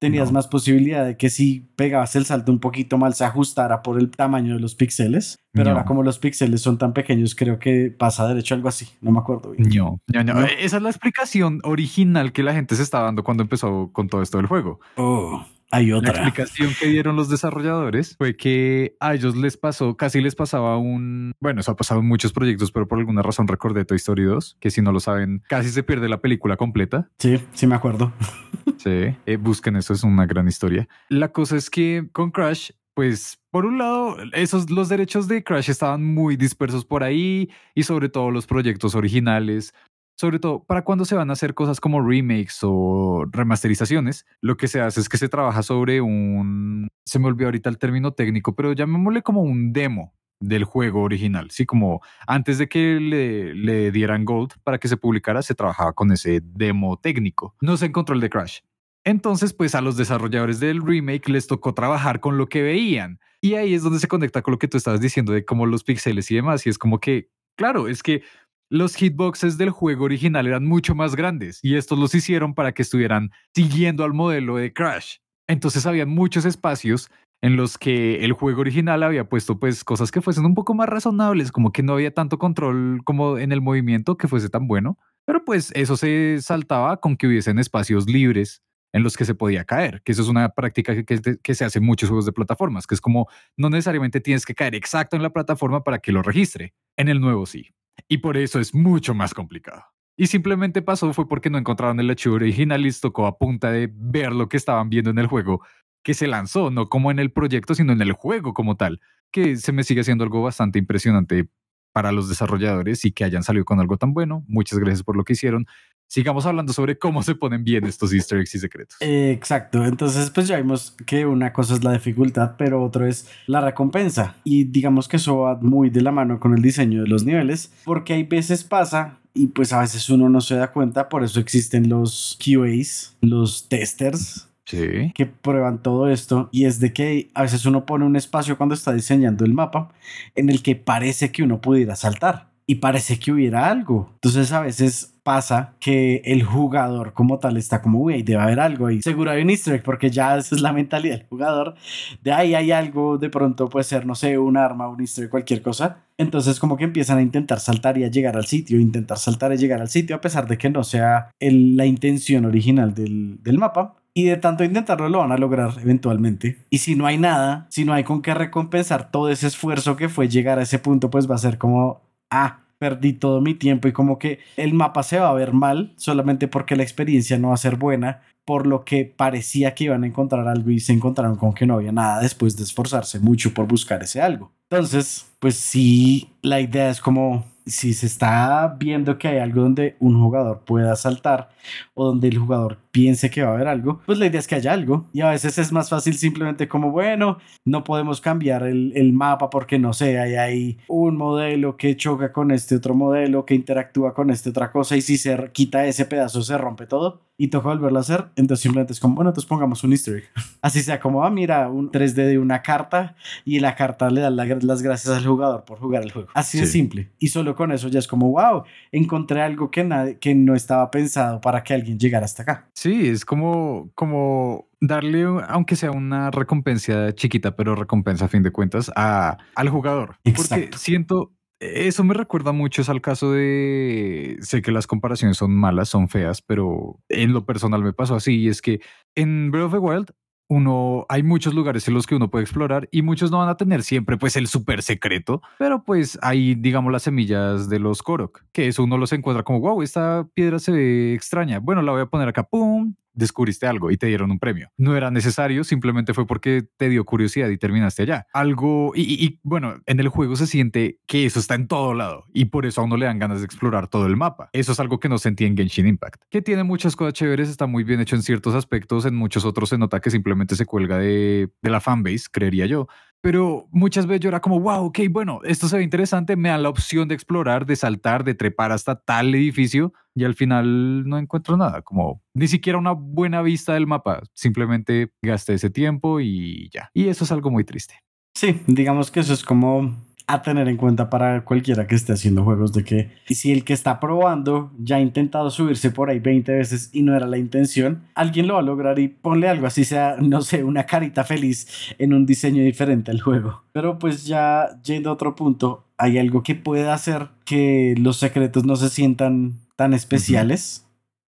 tenías más posibilidad de que si pegabas el salto un poquito mal se ajustara por el tamaño de los píxeles. Pero ahora como los píxeles son tan pequeños, creo que pasa derecho algo así. No me acuerdo bien. No, no, no. Esa es la explicación original que la gente se estaba dando cuando empezó con todo esto del juego. Oh. Hay otra. La explicación que dieron los desarrolladores fue que a ellos les pasó, casi les pasaba un, bueno, eso ha pasado en muchos proyectos, pero por alguna razón recordé Toy Story 2, que si no lo saben, casi se pierde la película completa. Sí, sí me acuerdo. sí, eh, busquen eso, es una gran historia. La cosa es que con Crash pues por un lado, esos los derechos de Crash estaban muy dispersos por ahí y sobre todo los proyectos originales sobre todo para cuando se van a hacer cosas como remakes o remasterizaciones, lo que se hace es que se trabaja sobre un, se me olvidó ahorita el término técnico, pero llamémosle como un demo del juego original, sí, como antes de que le, le dieran Gold para que se publicara, se trabajaba con ese demo técnico, no se encontró el de Crash. Entonces, pues a los desarrolladores del remake les tocó trabajar con lo que veían. Y ahí es donde se conecta con lo que tú estabas diciendo de como los píxeles y demás. Y es como que, claro, es que los hitboxes del juego original eran mucho más grandes y estos los hicieron para que estuvieran siguiendo al modelo de Crash. Entonces había muchos espacios en los que el juego original había puesto pues cosas que fuesen un poco más razonables, como que no había tanto control como en el movimiento que fuese tan bueno, pero pues eso se saltaba con que hubiesen espacios libres en los que se podía caer, que eso es una práctica que, que, se hace en muchos juegos de plataformas, que es como no necesariamente tienes que caer exacto en la plataforma para que lo registre. En el nuevo sí. Y por eso es mucho más complicado. Y simplemente pasó fue porque no encontraron el archivo original y les tocó a punta de ver lo que estaban viendo en el juego que se lanzó, no como en el proyecto, sino en el juego como tal, que se me sigue haciendo algo bastante impresionante para los desarrolladores y que hayan salido con algo tan bueno. Muchas gracias por lo que hicieron sigamos hablando sobre cómo se ponen bien estos easter eggs y secretos. exacto, entonces pues ya vimos que una cosa es la dificultad, pero otro es la recompensa. Y digamos que eso va muy de la mano con el diseño de los niveles, porque hay veces pasa y pues a veces uno no se da cuenta, por eso existen los QAs, los testers, Sí. que prueban todo esto y es de que a veces uno pone un espacio cuando está diseñando el mapa en el que parece que uno pudiera saltar y parece que hubiera algo. Entonces a veces pasa que el jugador como tal está como, uy, debe haber algo ahí. Seguro hay un easter egg porque ya esa es la mentalidad del jugador. De ahí hay algo, de pronto puede ser, no sé, un arma, un easter egg, cualquier cosa. Entonces como que empiezan a intentar saltar y a llegar al sitio, intentar saltar y llegar al sitio a pesar de que no sea la intención original del, del mapa. Y de tanto intentarlo lo van a lograr eventualmente. Y si no hay nada, si no hay con qué recompensar todo ese esfuerzo que fue llegar a ese punto, pues va a ser como, ah, perdí todo mi tiempo y como que el mapa se va a ver mal solamente porque la experiencia no va a ser buena, por lo que parecía que iban a encontrar algo y se encontraron con que no había nada después de esforzarse mucho por buscar ese algo. Entonces, pues sí, la idea es como si se está viendo que hay algo donde un jugador pueda saltar o donde el jugador piense que va a haber algo, pues la idea es que haya algo. Y a veces es más fácil simplemente como, bueno, no podemos cambiar el, el mapa porque no sé, hay ahí un modelo que choca con este otro modelo, que interactúa con esta otra cosa y si se quita ese pedazo se rompe todo y toca volverlo a hacer. Entonces simplemente es como, bueno, entonces pongamos un easter egg. Así sea como, ah, mira, un 3D de una carta y la carta le da las gracias al jugador por jugar el juego. Así de simple. Y solo con eso ya es como, wow, encontré algo que, nadie, que no estaba pensado para que alguien llegara hasta acá. Sí, es como, como darle, aunque sea una recompensa chiquita, pero recompensa a fin de cuentas a, al jugador. Porque siento, eso me recuerda mucho es al caso de, sé que las comparaciones son malas, son feas, pero en lo personal me pasó así, y es que en Breath of the Wild uno, hay muchos lugares en los que uno puede explorar y muchos no van a tener siempre pues el súper secreto, pero pues hay digamos las semillas de los Korok, que eso uno los encuentra como, wow, esta piedra se ve extraña, bueno, la voy a poner acá, pum, descubriste algo y te dieron un premio. No era necesario, simplemente fue porque te dio curiosidad y terminaste allá. Algo, y, bueno, en el juego se siente que eso está en todo lado y por eso a uno le dan ganas de explorar todo el mapa. Eso es algo que no sentí en Genshin Impact, que tiene muchas cosas chéveres, está muy bien hecho en ciertos aspectos, en muchos otros se nota que simplemente se cuelga de, de la fanbase, creería yo pero muchas veces yo era como, wow, ok, bueno, esto se ve interesante, me dan la opción de explorar, de saltar, de trepar hasta tal edificio y al final no encuentro nada, como ni siquiera una buena vista del mapa, simplemente gasté ese tiempo y ya. Y eso es algo muy triste. Sí, digamos que eso es como a tener en cuenta para cualquiera que esté haciendo juegos de que si el que está probando ya ha intentado subirse por ahí 20 veces y no era la intención, alguien lo va a lograr y ponle algo así sea, no sé, una carita feliz en un diseño diferente al juego. Pero pues ya yendo a otro punto, hay algo que puede hacer que los secretos no se sientan tan especiales.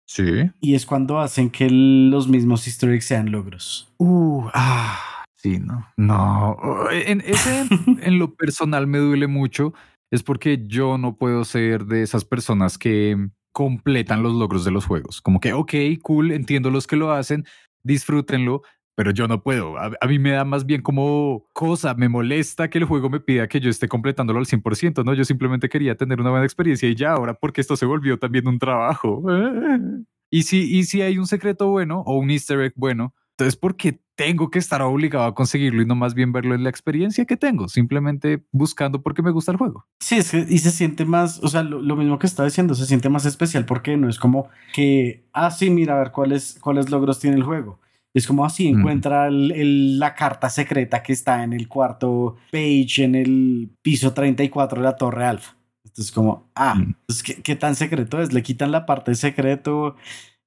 Sí. Y es cuando hacen que los mismos easter eggs sean logros. Uh, ah Sí, no. No. En, ese, en lo personal me duele mucho. Es porque yo no puedo ser de esas personas que completan los logros de los juegos. Como que, ok, cool, entiendo los que lo hacen, disfrútenlo, pero yo no puedo. A, mí me da más bien como cosa, me molesta que el juego me pida que yo esté completándolo al 100%, ¿no? Yo simplemente quería tener una buena experiencia y ya ahora porque esto se volvió también un trabajo. Y si, y si hay un secreto bueno o un easter egg bueno, entonces, ¿por qué tengo que estar obligado a conseguirlo y no más bien verlo en la experiencia que tengo? Simplemente buscando porque me gusta el juego. Sí, es que, y se siente más, o sea, lo, mismo que estaba diciendo, se siente más especial porque no es como que, ah, sí, mira, a ver cuáles, cuáles logros tiene el juego. Es como así, encuentra la carta secreta que está en el cuarto page, en el piso 34 de la Torre Alfa. Entonces, como, ah, pues, ¿qué, ¿qué, tan secreto es? Le quitan la parte secreto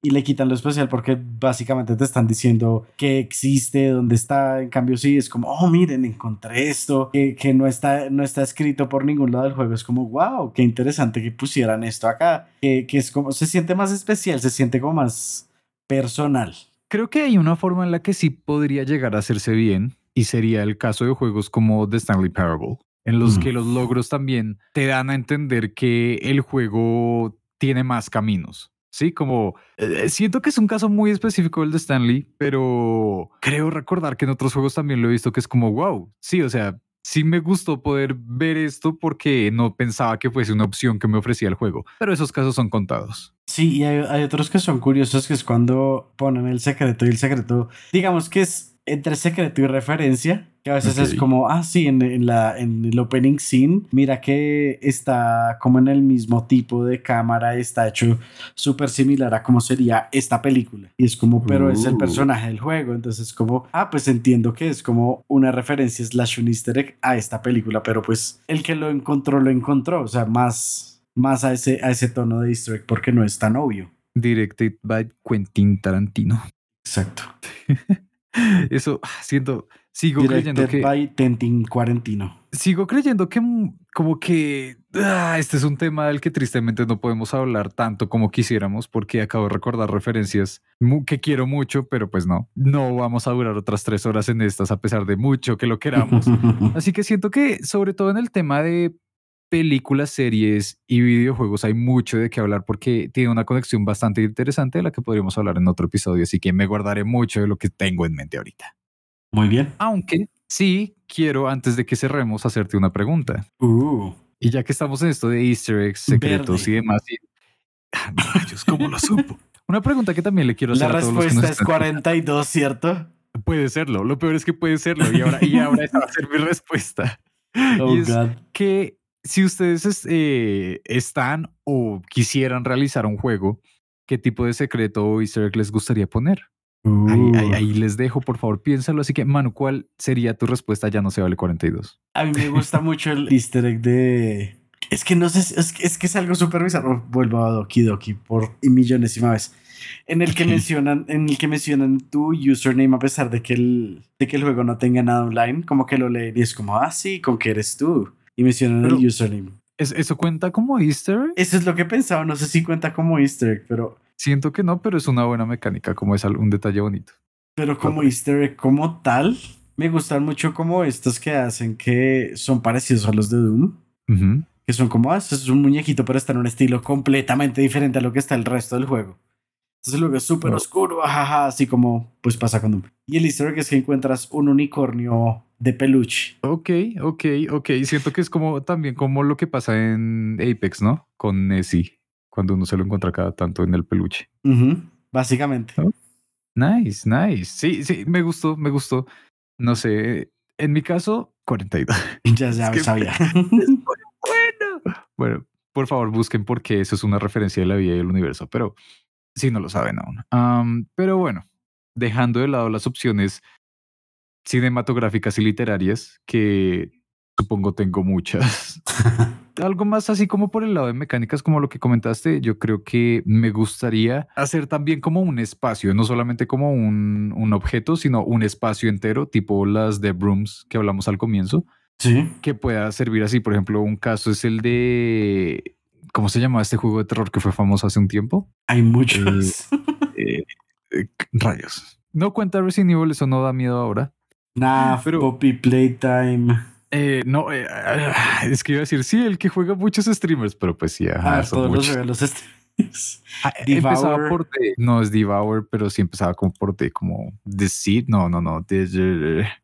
y le quitan lo especial porque básicamente te están diciendo que existe, dónde está. En cambio, sí, es como, oh, miren, encontré esto, que, que, no, está, no está escrito por ningún lado del juego. Es como, wow, qué interesante que pusieran esto acá. Que, que es como, se siente más especial, se siente como más personal. Creo que hay una forma en la que sí podría llegar a hacerse bien y sería el caso de juegos como The Stanley Parable, en los mm. que los logros también te dan a entender que el juego tiene más caminos. Sí, como eh, siento que es un caso muy específico el de Stanley, pero creo recordar que en otros juegos también lo he visto que es como wow. Sí, o sea, sí me gustó poder ver esto porque no pensaba que fuese una opción que me ofrecía el juego, pero esos casos son contados. Sí, y hay, hay otros que son curiosos, que es cuando ponen el secreto y el secreto, digamos que es entre secreto y referencia, que a veces es como, ah, sí, en, la, en el opening scene, mira que está como en el mismo tipo de cámara, está hecho súper similar a cómo sería esta película. Y es como, pero es el uh. personaje del juego, entonces como, ah, pues entiendo que es como una referencia slash un easter egg a esta película, pero pues el que lo encontró, lo encontró, o sea, más, más a, ese, a ese tono de easter egg porque no es tan obvio. Directed by Quentin Tarantino. Exacto. Eso, ah, siento, sigo creyendo que... by Tentin Cuarentino. Sigo creyendo que como que ah, este es un tema del que tristemente no podemos hablar tanto como quisiéramos porque acabo de recordar referencias que quiero mucho, pero pues no, no vamos a durar otras tres horas en estas a pesar de mucho que lo queramos. Así que siento que sobre todo en el tema de películas, series y videojuegos hay mucho de qué hablar porque tiene una conexión bastante interesante de la que podríamos hablar en otro episodio, así que me guardaré mucho de lo que tengo en mente ahorita. Muy bien. Aunque sí quiero, antes de que cerremos, hacerte una pregunta. Uh, Y ya que estamos en esto de easter eggs, secretos Verde. y demás, y... Ah, rayos, ¿cómo lo supo? Una pregunta que también le quiero hacer la a todos los que respuesta nos es están 42, ¿cierto? Puede serlo. Lo peor es que puede serlo. Y ahora, y ahora esa va a ser mi respuesta. Oh, Y es God. que si ustedes es- eh, están o quisieran realizar un juego, ¿qué tipo de secreto o easter egg les gustaría poner? Ahí, Uh. ahí- ahí les dejo, por favor, piénsalo. Así que, Manu, ¿cuál sería tu respuesta? Ya no se vale 42. A mí me gusta mucho el easter egg de... Es que no sé, es que es, que es algo súper bizarro. Vuelvo a Doki Doki por millonésima vez. En el que mencionan, en el que mencionan tu username a pesar de que el, de que el juego no tenga nada online, como que lo leen y es como, ah, sí, con que eres tú. Y mencionan Pero- el username. ¿Es- ¿Eso cuenta como easter egg? Eso es lo que pensaba, no sé si cuenta como easter egg, pero, Siento que no, pero es una buena mecánica, como es un detalle bonito. pero como easter egg como tal, me gustan mucho como estos que hacen que son parecidos a los de Doom. Que son como, ah, es un muñequito, pero está en un estilo completamente diferente a lo que está el resto del juego. Entonces luego es súper oscuro, ajaja, así como pues pasa Doom. Y el easter egg es que encuentras un unicornio de peluche. Ok, ok, ok. Siento que es como también como lo que pasa en Apex, ¿no? Con Nessie, cuando uno se lo encuentra cada tanto en el peluche. Ujú, básicamente. Oh. Nice, nice. Sí, sí, me gustó, me gustó. No sé, en mi caso, 42. Ya, ya Es sabía. bueno. Bueno, por favor, busquen porque eso es una referencia de la vida y el universo, pero si no lo saben aún. Pero bueno, dejando de lado las opciones cinematográficas y literarias, que supongo tengo muchas. Algo más así como por el lado de mecánicas, como lo que comentaste, yo creo que me gustaría hacer también como un espacio, no solamente como un, un objeto, sino un espacio entero, tipo las de Brooms que hablamos al comienzo, sí. que pueda servir así. Por ejemplo, un caso es el de. ¿Cómo se llamaba este juego de terror que fue famoso hace un tiempo? Hay muchos. Eh, eh, rayos. No cuenta Resident Evil, eso no da miedo ahora. nah, pero- Poppy Playtime. Eh, no, eh, ah, es que iba a decir, sí, el que juega muchos streamers, pero pues sí, ajá, Ah, son todos los muchos. los streams. Ah, empezaba por D, no es Devour, pero sí empezaba como por D, como The Seed, no, no, no,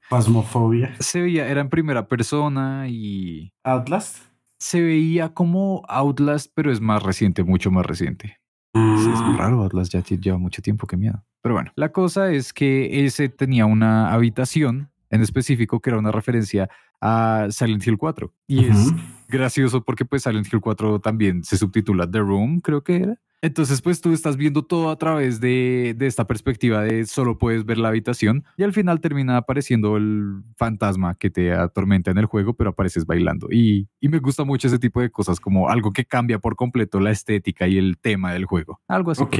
Phasmophobia. se veía, era en primera persona y Outlast. Se veía como Outlast, pero es más reciente, mucho más reciente. Sí, es muy Mm. raro, Atlas ya lleva mucho tiempo, qué miedo. Pero bueno, la cosa es que ese tenía una habitación en específico que era una referencia a Silent Hill 4. Y es gracioso porque pues Silent Hill 4 también se subtitula The Room, creo que era. Entonces pues tú estás viendo todo a través de, de esta perspectiva de solo puedes ver la habitación y al final termina apareciendo el fantasma que te atormenta en el juego, pero apareces bailando. Y, y me gusta mucho ese tipo de cosas, como algo que cambia por completo la estética y el tema del juego. Algo así. Ok,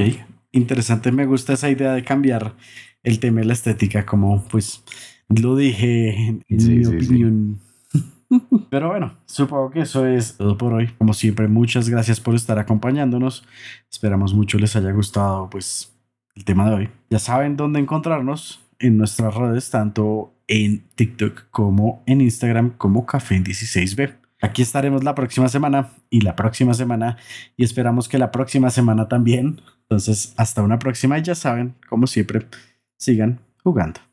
interesante. Me gusta esa idea de cambiar el tema de la estética, como pues lo dije en, Sí, mi sí, sí. Pero bueno, supongo que eso es todo por hoy. Como siempre, muchas gracias por estar acompañándonos. Esperamos mucho les haya gustado pues el tema de hoy. Ya saben dónde encontrarnos en nuestras redes, tanto en TikTok como en Instagram como Café 16B. Aquí estaremos la próxima semana y la próxima semana y esperamos que la próxima semana también. Entonces, hasta una próxima y ya saben, como siempre, sigan jugando.